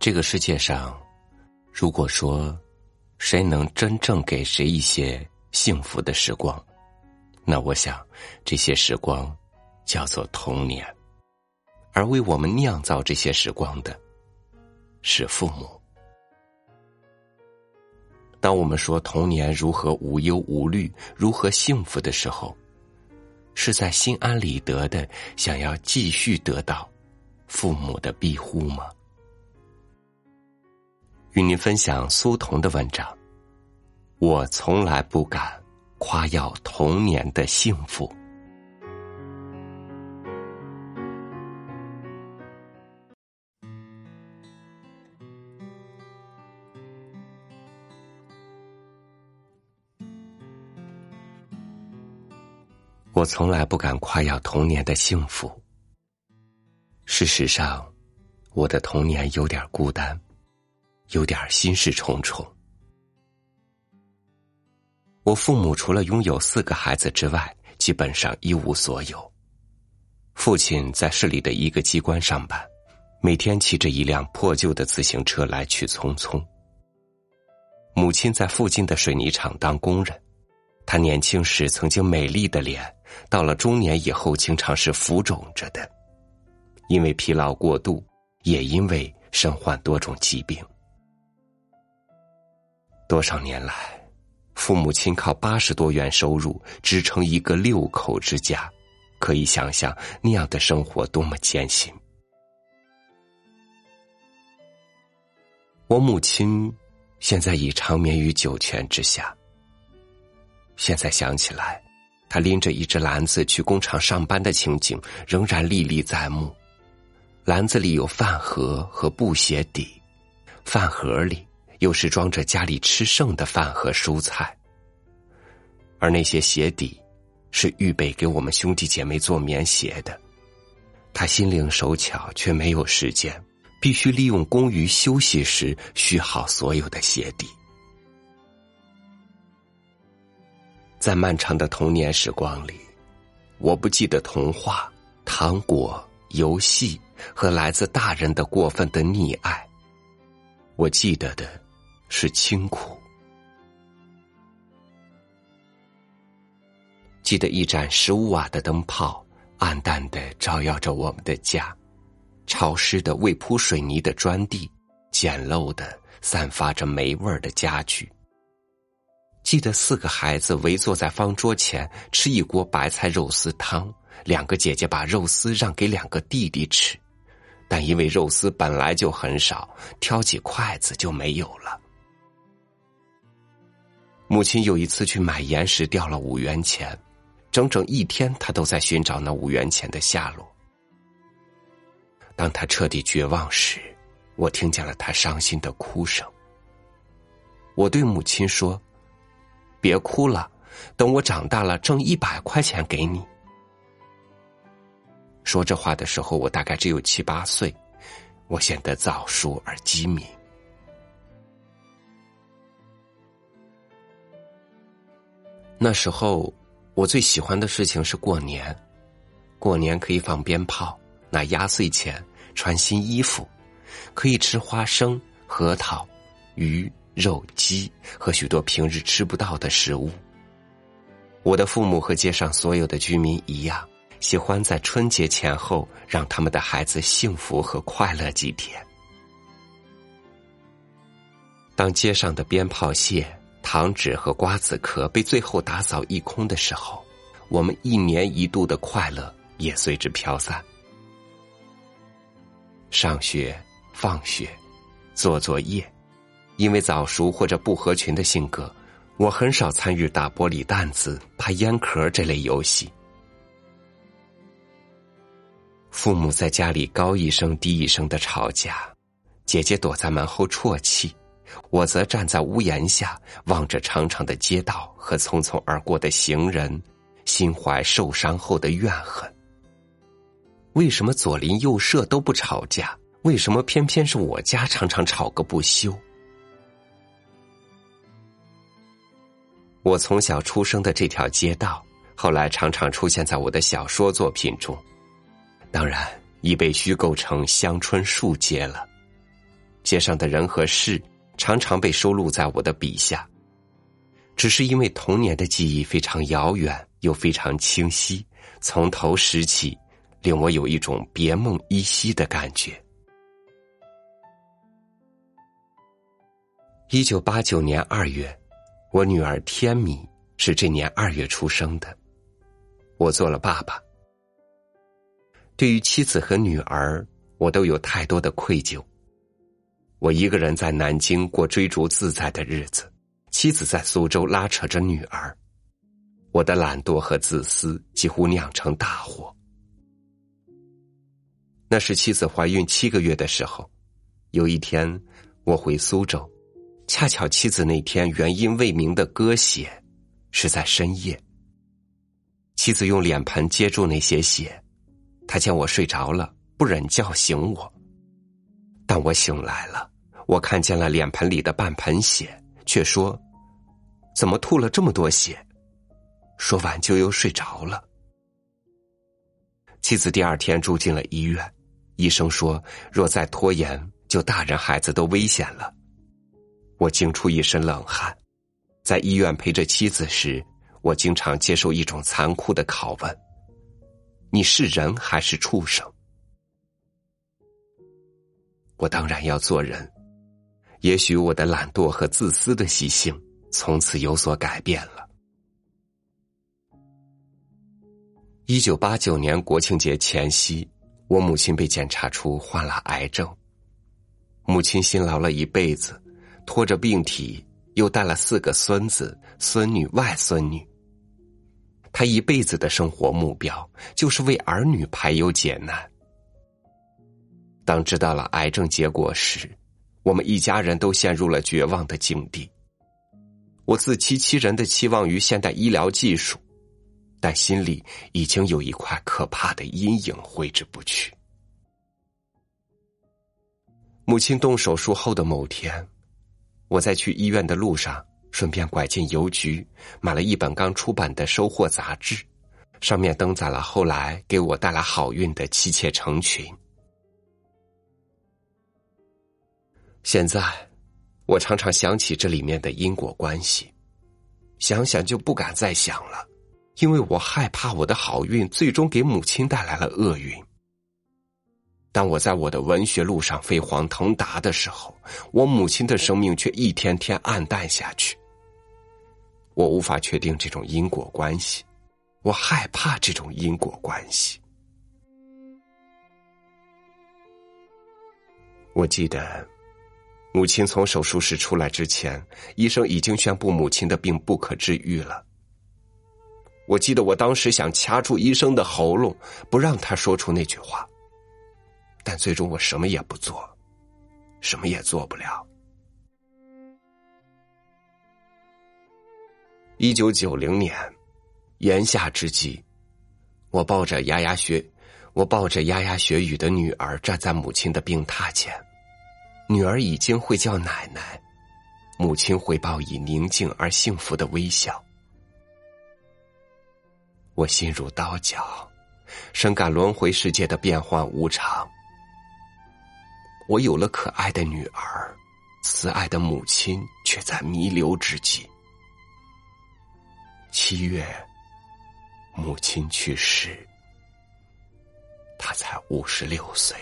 这个世界上，如果说谁能真正给谁一些幸福的时光，那我想这些时光叫做童年，而为我们酿造这些时光的是父母。当我们说童年如何无忧无虑、如何幸福的时候，是在心安理得的想要继续得到父母的庇护吗？与您分享苏童的文章。我从来不敢夸耀童年的幸福。我从来不敢夸耀童年的幸福。事实上，我的童年有点孤单，有点心事重重。我父母除了拥有四个孩子之外，基本上一无所有。父亲在市里的一个机关上班，每天骑着一辆破旧的自行车来去匆匆。母亲在附近的水泥厂当工人。她年轻时曾经美丽的脸，到了中年以后，经常是浮肿着的，因为疲劳过度，也因为身患多种疾病。多少年来，父母亲靠八十多元收入支撑一个六口之家，可以想象那样的生活多么艰辛。我母亲现在已长眠于九泉之下。现在想起来，他拎着一只篮子去工厂上班的情景仍然历历在目。篮子里有饭盒和布鞋底，饭盒里又是装着家里吃剩的饭和蔬菜，而那些鞋底是预备给我们兄弟姐妹做棉鞋的。他心灵手巧，却没有时间，必须利用工余休息时续好所有的鞋底。在漫长的童年时光里，我不记得童话、糖果、游戏和来自大人的过分的溺爱。我记得的是清苦，记得一盏十五瓦的灯泡，暗淡的照耀着我们的家，潮湿的未铺水泥的砖地，简陋的散发着霉味儿的家具。记得四个孩子围坐在方桌前吃一锅白菜肉丝汤，两个姐姐把肉丝让给两个弟弟吃，但因为肉丝本来就很少，挑起筷子就没有了。母亲有一次去买盐时掉了五元钱，整整一天她都在寻找那五元钱的下落。当她彻底绝望时，我听见了她伤心的哭声。我对母亲说。别哭了，等我长大了挣一百块钱给你。说这话的时候，我大概只有七八岁，我显得早熟而机敏。那时候，我最喜欢的事情是过年，过年可以放鞭炮、拿压岁钱、穿新衣服，可以吃花生、核桃、鱼。肉鸡和许多平日吃不到的食物。我的父母和街上所有的居民一样，喜欢在春节前后让他们的孩子幸福和快乐几天。当街上的鞭炮屑、糖纸和瓜子壳被最后打扫一空的时候，我们一年一度的快乐也随之飘散。上学、放学、做作业。因为早熟或者不合群的性格，我很少参与打玻璃弹子、拍烟壳这类游戏。父母在家里高一声低一声的吵架，姐姐躲在门后啜泣，我则站在屋檐下望着长长的街道和匆匆而过的行人，心怀受伤后的怨恨。为什么左邻右舍都不吵架？为什么偏偏是我家常常吵个不休？我从小出生的这条街道，后来常常出现在我的小说作品中，当然已被虚构成乡村树街了。街上的人和事常常被收录在我的笔下。只是因为童年的记忆非常遥远又非常清晰，从头拾起，令我有一种别梦依稀的感觉。一九八九年二月，我女儿天米是这年二月出生的，我做了爸爸。对于妻子和女儿，我都有太多的愧疚。我一个人在南京过追逐自在的日子。妻子在苏州拉扯着女儿，我的懒惰和自私几乎酿成大祸。那是妻子怀孕七个月的时候，有一天我回苏州，恰巧妻子那天原因未明的割血，是在深夜。妻子用脸盆接住那些血，她见我睡着了，不忍叫醒我。但我醒来了，我看见了脸盆里的半盆血，却说。怎么吐了这么多血？说完就又睡着了。妻子第二天住进了医院，医生说若再拖延，就大人孩子都危险了。我惊出一身冷汗。在医院陪着妻子时，我经常接受一种残酷的拷问：你是人还是畜生？我当然要做人。也许我的懒惰和自私的习性。从此有所改变了。一九八九年国庆节前夕，我母亲被检查出患了癌症。母亲辛劳了一辈子，拖着病体，又带了四个孙子、孙女、外孙女。她一辈子的生活目标就是为儿女排忧解难。当知道了癌症结果时，我们一家人都陷入了绝望的境地。我自欺欺人的期望于现代医疗技术，但心里已经有一块可怕的阴影挥之不去。母亲动手术后的某天，我在去医院的路上，顺便拐进邮局，买了一本刚出版的《收获》杂志，上面登载了后来给我带来好运的妻妾成群。现在。我常常想起这里面的因果关系，想想就不敢再想了，因为我害怕我的好运最终给母亲带来了厄运。当我在我的文学路上飞黄腾达的时候，我母亲的生命却一天天暗淡下去。我无法确定这种因果关系，我害怕这种因果关系。我记得。母亲从手术室出来之前，医生已经宣布母亲的病不可治愈了。我记得我当时想掐住医生的喉咙，不让他说出那句话，但最终我什么也不做，什么也做不了。一九九零年，炎夏之际，我抱着牙牙学，我抱着牙牙学语的女儿站在母亲的病榻前。女儿已经会叫奶奶，母亲回报以宁静而幸福的微笑。我心如刀绞，深感轮回世界的变幻无常。我有了可爱的女儿，慈爱的母亲却在弥留之际。七月，母亲去世，她才五十六岁。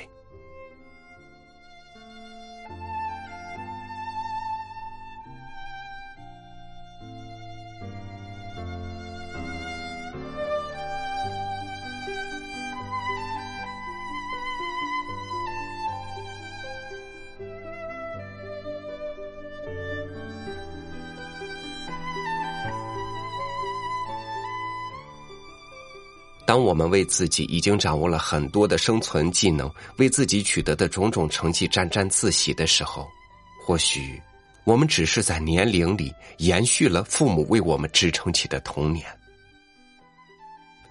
当我们为自己已经掌握了很多的生存技能，为自己取得的种种成绩沾沾自喜的时候，或许我们只是在年龄里延续了父母为我们支撑起的童年。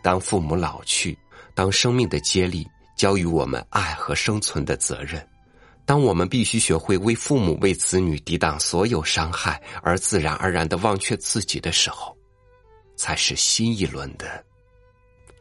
当父母老去，当生命的接力交予我们爱和生存的责任，当我们必须学会为父母、为子女抵挡所有伤害，而自然而然的忘却自己的时候，才是新一轮的。